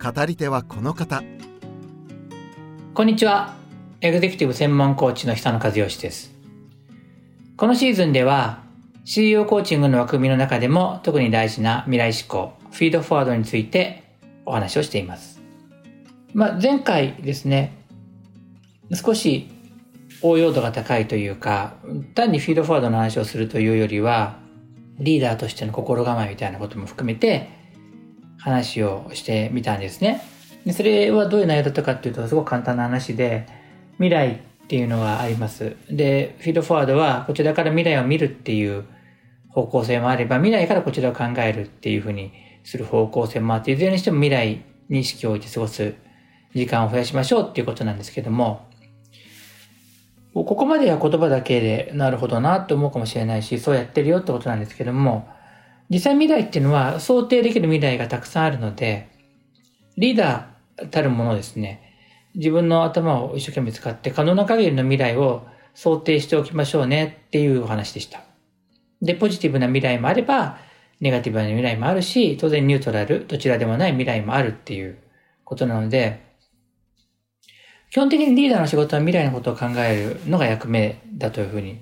語り手はこの方。こんにちは。エグゼクティブ専門コーチの久野和義です。このシーズンでは CEO コーチングの枠組みの中でも特に大事な未来志向フィードフォワードについてお話をしています。まあ、前回ですね少し応用度が高いというか単にフィードフォワードの話をするというよりはリーダーとしての心構えみたいなことも含めて話をしてみたんですね。でそれはどういう内容だったかっていうとすごく簡単な話で未来っていうのがあります。で、フィードフォワードはこちらから未来を見るっていう方向性もあれば未来からこちらを考えるっていうふうにする方向性もあっていずれにしても未来に意識を置いて過ごす時間を増やしましょうっていうことなんですけどもここまでは言葉だけでなるほどなって思うかもしれないし、そうやってるよってことなんですけども、実際未来っていうのは想定できる未来がたくさんあるので、リーダーたるものですね、自分の頭を一生懸命使って可能な限りの未来を想定しておきましょうねっていうお話でした。で、ポジティブな未来もあれば、ネガティブな未来もあるし、当然ニュートラル、どちらでもない未来もあるっていうことなので、基本的にリーダーの仕事は未来のことを考えるのが役目だというふうに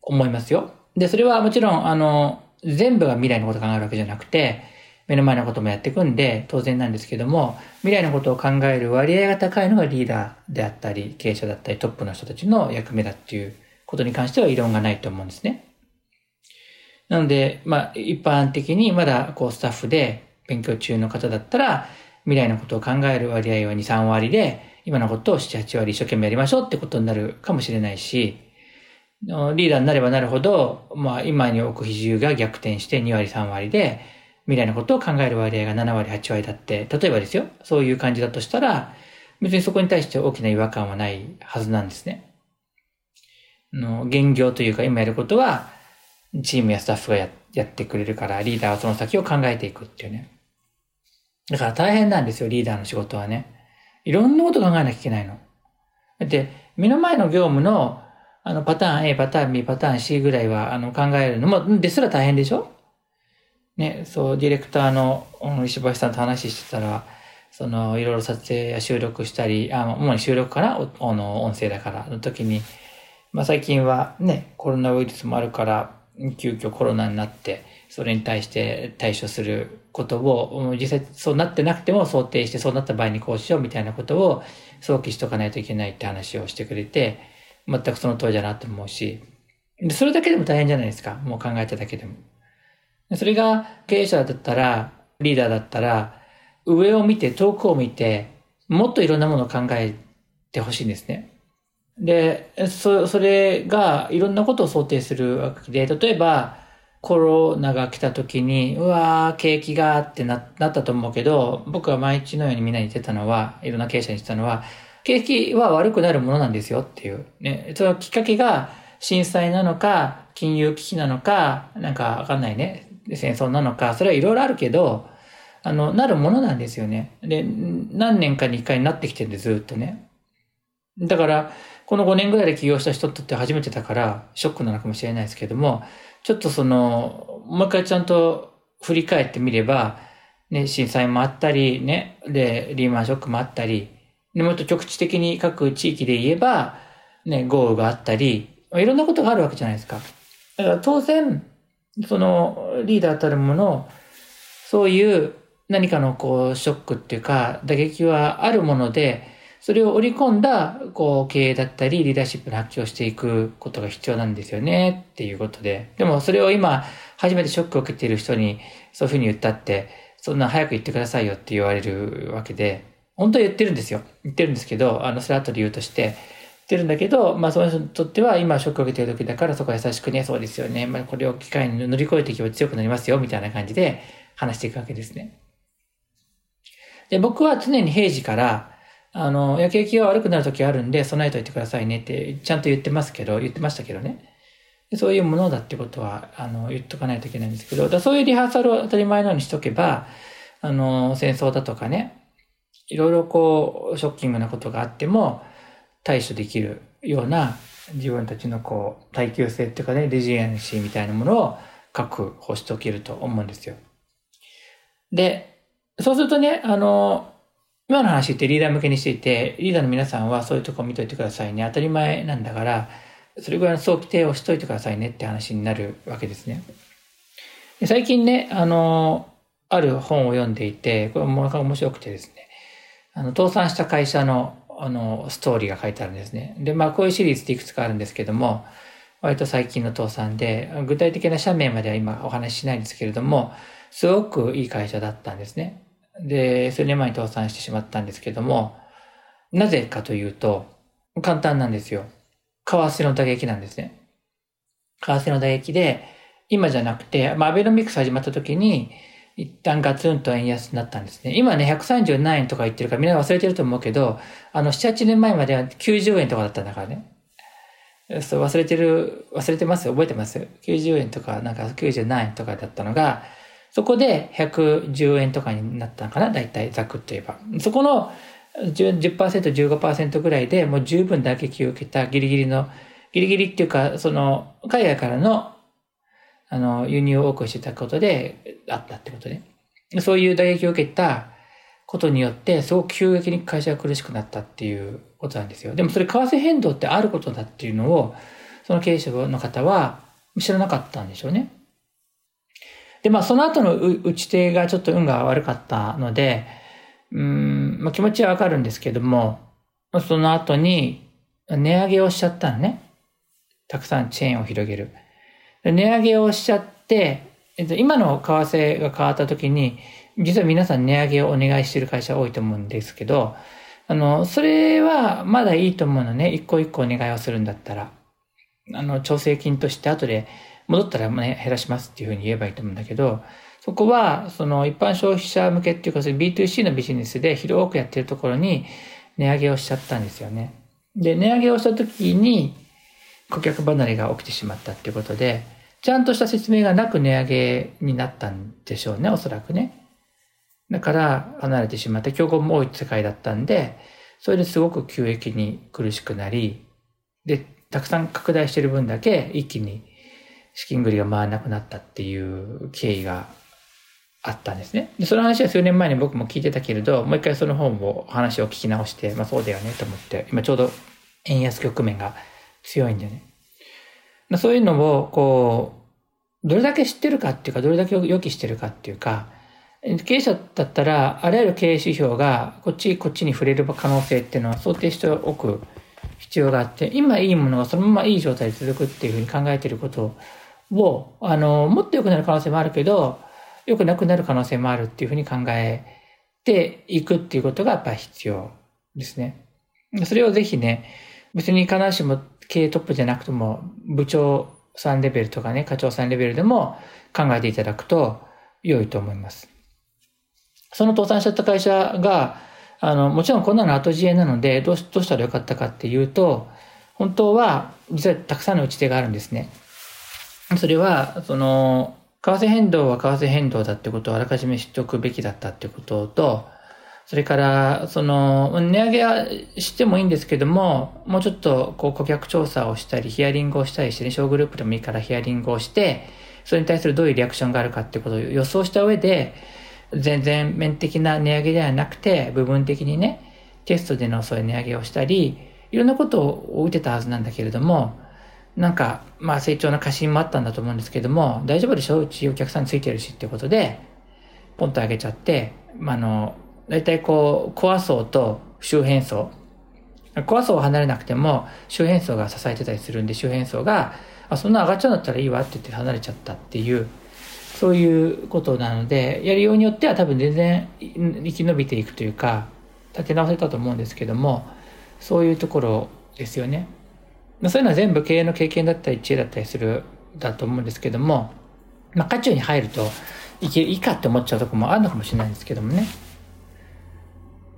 思いますよ。で、それはもちろん、あの、全部が未来のこと考えるわけじゃなくて、目の前のこともやっていくんで当然なんですけども、未来のことを考える割合が高いのがリーダーであったり、経営者だったり、トップの人たちの役目だっていうことに関しては異論がないと思うんですね。なので、まあ、一般的にまだこうスタッフで勉強中の方だったら、未来のことを考える割合は2、3割で、今のことを7、8割一生懸命やりましょうってことになるかもしれないし、リーダーになればなるほど、まあ今に置く比重が逆転して2割3割で、未来のことを考える割合が7割8割だって、例えばですよ、そういう感じだとしたら、別にそこに対して大きな違和感はないはずなんですね。の、現業というか今やることは、チームやスタッフがややってくれるから、リーダーはその先を考えていくっていうね。だから大変なんですよ、リーダーの仕事はね。いろんなこと考えなきゃいけないの。だって、目の前の業務の、あの、パターン A、パターン B、パターン C ぐらいは、あの、考えるのも、ですら大変でしょ？ね、そう、ディレクターの、石橋さんと話してたら、その、いろいろ撮影や収録したり、あ、主に収録かな？あの、音声だから、の時に、まあ最近はね、コロナウイルスもあるから、急遽コロナになって、それに対して対処することを、実際そうなってなくても想定してそうなった場合にこうしようみたいなことを想起しとかないといけないって話をしてくれて、全くその通りだなと思うし、それだけでも大変じゃないですか。もう考えただけでも。それが経営者だったら、リーダーだったら、上を見て、遠くを見て、もっといろんなものを考えてほしいんですね。で、そ、それがいろんなことを想定するわけで、例えば、コロナが来た時に、うわー、景気がってななったと思うけど、僕は毎日のようにみんなに言ってたのは、いろんな経営者に言ってたのは、景気は悪くなるものなんですよっていう。ね、そのきっかけが震災なのか、金融危機なのか、なんかわかんないね、戦争なのか、それはいろいろあるけど、あの、なるものなんですよね。で、何年かに一回になってきてるんで、ずっとね。だから、この5年ぐらいで起業した人って初めてだから、ショックなのかもしれないですけども、ちょっとその、もう一回ちゃんと振り返ってみれば、ね、震災もあったり、ね、で、リーマンショックもあったり、もっと局地的に各地域で言えば、ね、豪雨があったり、いろんなことがあるわけじゃないですか。だから当然、そのリーダーたるもの、そういう何かのこうショックっていうか打撃はあるもので、それを織り込んだ、こう、経営だったり、リーダーシップの発揮をしていくことが必要なんですよね、っていうことで。でも、それを今、初めてショックを受けている人に、そういうふうに言ったって、そんな早く言ってくださいよって言われるわけで、本当は言ってるんですよ。言ってるんですけど、あの、それは後で言うとして、言ってるんだけど、まあ、その人にとっては、今、ショックを受けてる時だから、そこは優しくね、そうですよね。まあ、これを機会に乗り越えていけば強くなりますよ、みたいな感じで話していくわけですね。で、僕は常に平時から、あの、焼け景気が悪くなる時あるんで、備えといてくださいねって、ちゃんと言ってますけど、言ってましたけどね。そういうものだってことは、あの、言っとかないといけないんですけど、だそういうリハーサルを当たり前のようにしとけば、あの、戦争だとかね、いろいろこう、ショッキングなことがあっても、対処できるような自分たちのこう、耐久性っていうかね、レジエンシーみたいなものを確保しておけると思うんですよ。で、そうするとね、あの、今の話ってリーダー向けにしていて、リーダーの皆さんはそういうとこ見といてくださいね。当たり前なんだから、それぐらいの早期定をしといてくださいねって話になるわけですね。最近ね、あの、ある本を読んでいて、これもなか面白くてですね、あの、倒産した会社の、あの、ストーリーが書いてあるんですね。で、まあ、こういうシリーズっていくつかあるんですけども、割と最近の倒産で、具体的な社名までは今お話ししないんですけれども、すごくいい会社だったんですね。で、数年前に倒産してしまったんですけども、なぜかというと、簡単なんですよ。為替の打撃なんですね。為替の打撃で、今じゃなくて、まあ、アベノミクス始まった時に、一旦ガツンと円安になったんですね。今ね、137円とか言ってるからみんな忘れてると思うけど、あの、7、8年前までは90円とかだったんだからね。そう、忘れてる、忘れてます？覚えてます ?90 円とか、なんか97円とかだったのが、そこで110円とかになったのかな？大体ざくっと言えば。そこの 10%, 15%ぐらいでもう十分打撃を受けたギリギリの、ギリギリっていうか、その、海外からの、あの、輸入を多くしてたことであったってことね。そういう打撃を受けたことによって、すごく急激に会社が苦しくなったっていうことなんですよ。でもそれ為替変動ってあることだっていうのを、その経営者の方は知らなかったんでしょうね。で、まあ、その後の打ち手がちょっと運が悪かったので、うん、まあ、気持ちはわかるんですけども、その後に値上げをしちゃったのね。たくさんチェーンを広げる。値上げをしちゃって、えっと今の為替が変わった時に、実は皆さん値上げをお願いしている会社多いと思うんですけど、あの、それはまだいいと思うのね。一個一個お願いをするんだったら。あの、調整金として後で戻ったら、ね、減らしますっていうふうに言えばいいと思うんだけど、そこは、その一般消費者向けっていうか、B2C のビジネスで広くやってるところに値上げをしちゃったんですよね。で、値上げをした時に顧客離れが起きてしまったっていうことで、ちゃんとした説明がなく値上げになったんでしょうね、おそらくね。だから離れてしまって、競合も多い世界だったんで、それですごく急激に苦しくなり、で、たくさん拡大してる分だけ一気に資金繰りが回らなくなったっていう経緯があったんですね。で、その話は数年前に僕も聞いてたけれど、もう一回その本を話を聞き直して、まあそうだよねと思って、今ちょうど円安局面が強いんでね。まあそういうのを、こう、どれだけ知ってるかっていうか、どれだけ予期してるかっていうか、経営者だったら、あらゆる経営指標が、こっち、こっちに触れる可能性っていうのは想定しておく必要があって、今いいものがそのままいい状態で続くっていうふうに考えていることを、あの、もっと良くなる可能性もあるけど、良くなくなる可能性もあるっていうふうに考えていくっていうことがやっぱ必要ですね。それをぜひね、別に必ずしも経営トップじゃなくても、部長さんレベルとかね、課長さんレベルでも考えていただくと良いと思います。その倒産しちゃった会社が、あの、もちろんこんなの後知恵なので、どうどうしたらよかったかっていうと、本当は、実はたくさんの打ち手があるんですね。それは、その、為替変動は為替変動だってことをあらかじめ知っておくべきだったってことと、それから、その、値上げはしてもいいんですけども、もうちょっと、こう、顧客調査をしたり、ヒアリングをしたりしてね、小グループでもいいからヒアリングをして、それに対するどういうリアクションがあるかってことを予想した上で、全然面的な値上げではなくて、部分的にね、テストでのそういう値上げをしたり、いろんなことを打てたはずなんだけれども、なんか、まあ成長の過信もあったんだと思うんですけども、大丈夫でしょうちお客さんついてるしってことで、ポンと上げちゃって、まあ、あの、大体こう、コア層と周辺層。コア層を離れなくても、周辺層が支えてたりするんで、周辺層が、あ、そんな上がっちゃうんだったらいいわって言って離れちゃったっていう、そういうことなので、やりようによっては多分全然生き延びていくというか、立て直せたと思うんですけども、そういうところですよね。そういうのは全部経営の経験だったり知恵だったりするだと思うんですけども、まあ、渦中に入るといけいいかって思っちゃうとこもあるのかもしれないんですけどもね。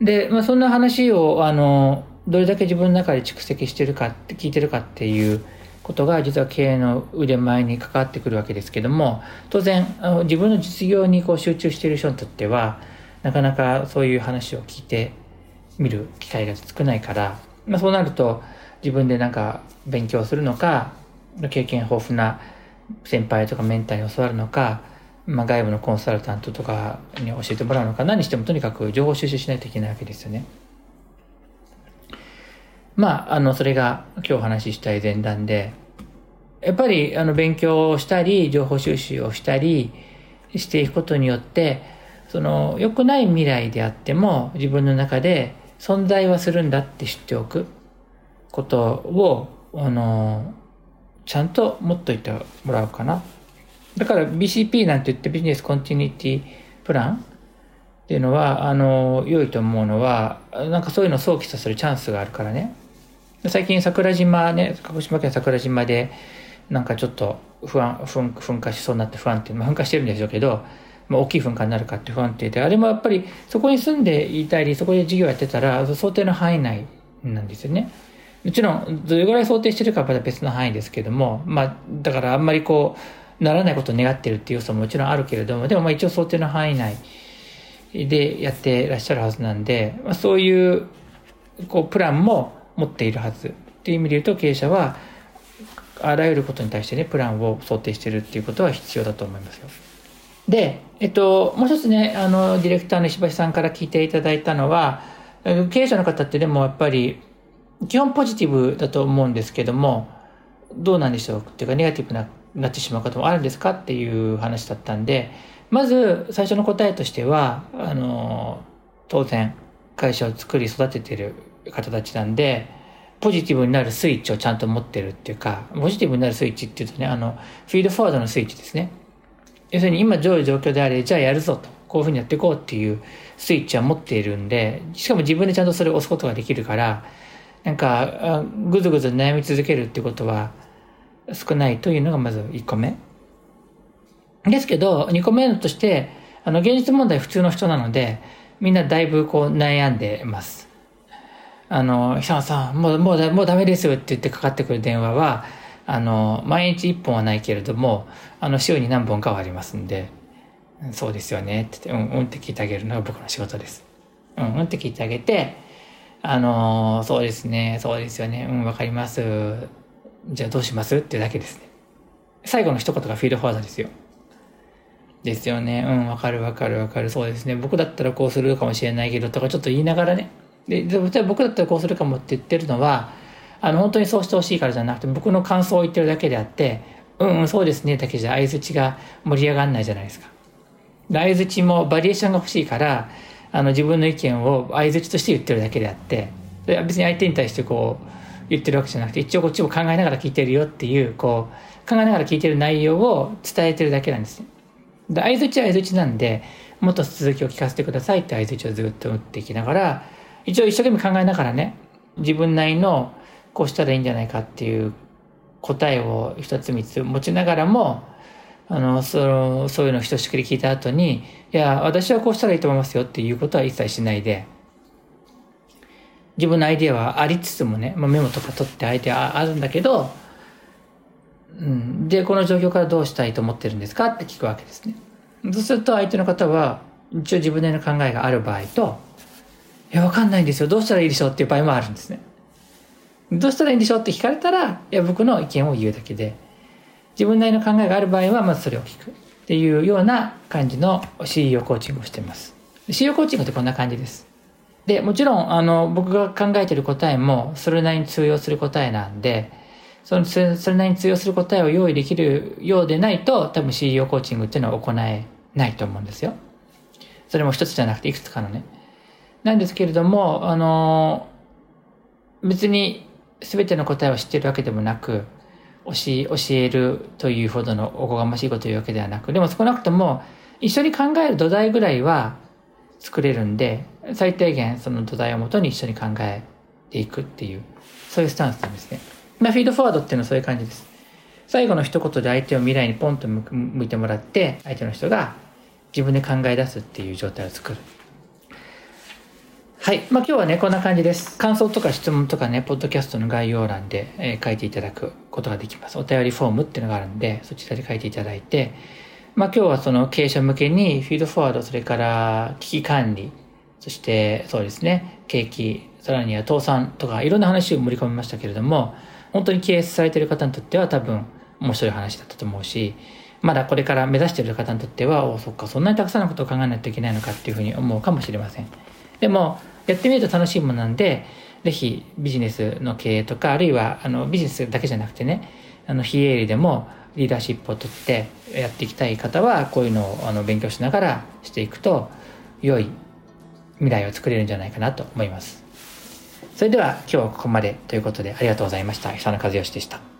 で、まあ、そんな話を、あの、どれだけ自分の中で蓄積してるかって聞いてるかっていうことが実は経営の腕前に関わってくるわけですけども当然自分の実業にこう集中している人にとってはなかなかそういう話を聞いてみる機会が少ないから、まあ、そうなると自分でなんか勉強するのか経験豊富な先輩とかメンターに教わるのか、まあ、外部のコンサルタントとかに教えてもらうのか何してもとにかく情報収集しないといけないわけですよね。まあ、あの、それが今日お話ししたい前段で、やっぱり、あの、勉強をしたり、情報収集をしたりしていくことによって、その、良くない未来であっても、自分の中で存在はするんだって知っておくことを、あの、ちゃんと持っといてもらうかな。だから BCP なんて言ってビジネスコンティニティプランっていうのは、あの、良いと思うのは、なんかそういうのを想起させるチャンスがあるからね。最近桜島ね、鹿児島県桜島で、なんかちょっと不安、噴噴火しそうになって不安定、まあ、噴火してるんでしょうけど、まあ、大きい噴火になるかって不安定で、あれもやっぱりそこに住んでいたり、そこで授業やってたら、想定の範囲内なんですよね。もちろん、どれぐらい想定してるかはまた別の範囲ですけども、まあ、だからあんまりこう、ならないことを願ってるっていう要素ももちろんあるけれども、でもまあ一応想定の範囲内でやってらっしゃるはずなんで、まあ、そういう、こう、プランも持っているはずっていう意味で言うと経営者はあらゆることに対してねプランを想定してるっていうことは必要だと思いますよ。で、えっと、もう一つねあのディレクターの石橋さんから聞いていただいたのは経営者の方ってでもやっぱり基本ポジティブだと思うんですけどもどうなんでしょうっていうかネガティブななってしまうこともあるんですかっていう話だったんでまず最初の答えとしてはあの当然会社を作り育ててる方たちなんで、ポジティブになるスイッチをちゃんと持ってるっていうか、ポジティブになるスイッチっていうとね、あの、フィードフォワードのスイッチですね。要するに今どういう状況であれ、じゃあやるぞと、こういうふうにやっていこうっていうスイッチは持っているんで、しかも自分でちゃんとそれを押すことができるから、なんか、ぐずぐず悩み続けるってことは少ないというのがまず1個目。ですけど、2個目として、あの、現実問題普通の人なので、みんなだいぶこう悩んでます。あの、久野さん、もう、もう、もうダメですよって言ってかかってくる電話は、あの、毎日一本はないけれども、あの、週に何本かはありますんで、そうですよねって言って、うん、うんって聞いてあげるのが僕の仕事です。うん、うんって聞いてあげて、あの、そうですね、そうですよね、うん、わかります。じゃあどうします？ってだけですね。最後の一言がフィードフォワードですよ。ですよね。うん、わかるわかるわかる。そうですね。僕だったらこうするかもしれないけど、とかちょっと言いながらね。で、で僕だったらこうするかもって言ってるのは、あの、本当にそうしてほしいからじゃなくて、僕の感想を言ってるだけであって、うん、うん、そうですね、だけじゃ相づちが盛り上がんないじゃないですか。相づちもバリエーションが欲しいから、あの、自分の意見を相づちとして言ってるだけであって、別に相手に対してこう、言ってるわけじゃなくて、一応こっちも考えながら聞いてるよっていう、こう、考えながら聞いてる内容を伝えてるだけなんです。で、相づちは相づちなんで、もっと続きを聞かせてくださいって相づちをずっと打っていきながら、一応一生懸命考えながらね、自分なりのこうしたらいいんじゃないかっていう答えを一つ三つ持ちながらも、あの、その、そういうのをひとしくり聞いた後に、いや、私はこうしたらいいと思いますよっていうことは一切しないで、自分のアイディアはありつつもね、まあ、メモとか取ってアイデアあるんだけど、うん、で、この状況からどうしたいと思ってるんですかって聞くわけですね。そうすると相手の方は、一応自分なりの考えがある場合と、いや、わかんないんですよ。どうしたらいいでしょうっていう場合もあるんですね。どうしたらいいんでしょうって聞かれたら、いや、僕の意見を言うだけで、自分なりの考えがある場合は、まずそれを聞く。っていうような感じの CEO コーチングをしています。CEO コーチングってこんな感じです。で、もちろん、あの、僕が考えている答えも、それなりに通用する答えなんで、そのそれなりに通用する答えを用意できるようでないと、多分 CEO コーチングっていうのは行えないと思うんですよ。それも一つじゃなくて、いくつかのね。なんですけれども、あの、別に全ての答えを知ってるわけでもなく、教えるというほどのおこがましいこと言うわけではなく、でも少なくとも一緒に考える土台ぐらいは作れるんで、最低限その土台をもとに一緒に考えていくっていう、そういうスタンスなんですね。まあ、フィードフォワードっていうのはそういう感じです。最後の一言で相手を未来にポンと向いてもらって、相手の人が自分で考え出すっていう状態を作る。はい。まあ、今日はね、こんな感じです。感想とか質問とかね、ポッドキャストの概要欄で、えー、書いていただくことができます。お便りフォームっていうのがあるんで、そちらで書いていただいて、まあ、今日はその経営者向けに、フィードフォワード、それから危機管理、そしてそうですね、景気、さらには倒産とか、いろんな話を盛り込みましたけれども、本当に経営されている方にとっては多分面白い話だったと思うし、まだこれから目指している方にとっては、おそっか、そんなにたくさんのことを考えないといけないのかっていうふうに思うかもしれません。でも、やってみると楽しいものなんで、ぜひビジネスの経営とか、あるいはあのビジネスだけじゃなくてね、あの非営利でもリーダーシップをとってやっていきたい方は、こういうのをあの勉強しながらしていくと、良い未来を作れるんじゃないかなと思います。それでは今日はここまでということでありがとうございました。久野和義でした。